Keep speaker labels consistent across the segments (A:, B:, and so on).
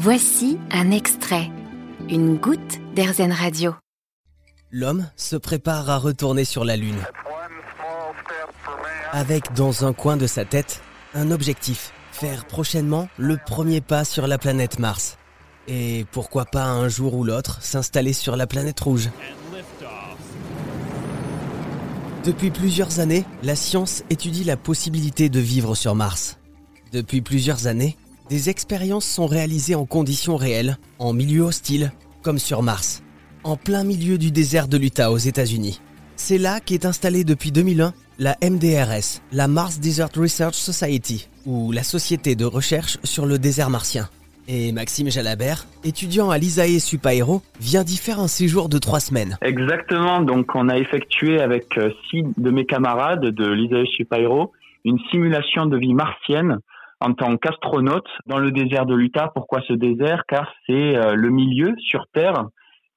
A: Voici un extrait, une goutte d'Airzen Radio.
B: L'homme se prépare à retourner sur la Lune. Avec dans un coin de sa tête un objectif, faire prochainement le premier pas sur la planète Mars. Et pourquoi pas un jour ou l'autre s'installer sur la planète rouge. Depuis plusieurs années, la science étudie la possibilité de vivre sur Mars. Depuis plusieurs années, des expériences sont réalisées en conditions réelles, en milieu hostile, comme sur Mars, en plein milieu du désert de l'Utah aux États-Unis. C'est là qu'est installée depuis 2001 la MDRS, la Mars Desert Research Society, ou la Société de recherche sur le désert martien. Et Maxime Jalabert, étudiant à l'ISAE Supaéro, vient d'y faire un séjour de trois semaines.
C: Exactement, donc on a effectué avec euh, six de mes camarades de l'ISAE Supaéro une simulation de vie martienne en tant qu'astronaute dans le désert de l'Utah. Pourquoi ce désert? Car c'est euh, le milieu sur Terre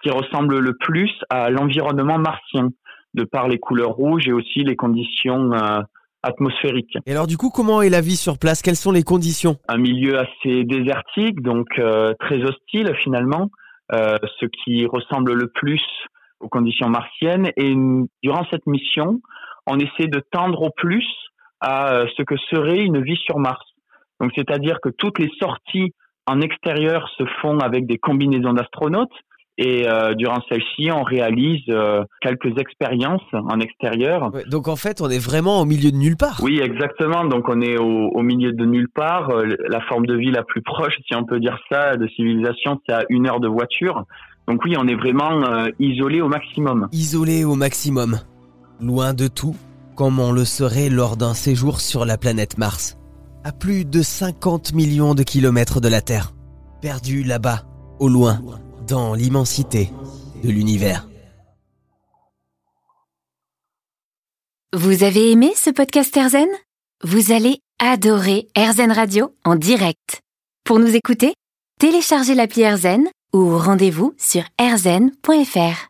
C: qui ressemble le plus à l'environnement martien de par les couleurs rouges et aussi les conditions euh, atmosphériques.
B: Et alors du coup, comment est la vie sur place? Quelles sont les conditions?
C: Un milieu assez désertique, donc euh, très hostile finalement, euh, ce qui ressemble le plus aux conditions martiennes. Et durant cette mission, on essaie de tendre au plus à ce que serait une vie sur Mars. Donc c'est-à-dire que toutes les sorties en extérieur se font avec des combinaisons d'astronautes et euh, durant celle-ci, on réalise euh, quelques expériences en extérieur.
B: donc en fait, on est vraiment au milieu de nulle part.
C: Oui, exactement. Donc on est au, au milieu de nulle part. Euh, la forme de vie la plus proche, si on peut dire ça, de civilisation, c'est à une heure de voiture. Donc oui, on est vraiment isolé au maximum.
B: Isolé au maximum. Loin de tout, comme on le serait lors d'un séjour sur la planète Mars. À plus de 50 millions de kilomètres de la Terre. Perdu là-bas, au loin dans l'immensité de l'univers.
A: Vous avez aimé ce podcast Erzen? Vous allez adorer Erzen Radio en direct. Pour nous écouter, téléchargez l'appli Erzen ou rendez-vous sur erzen.fr.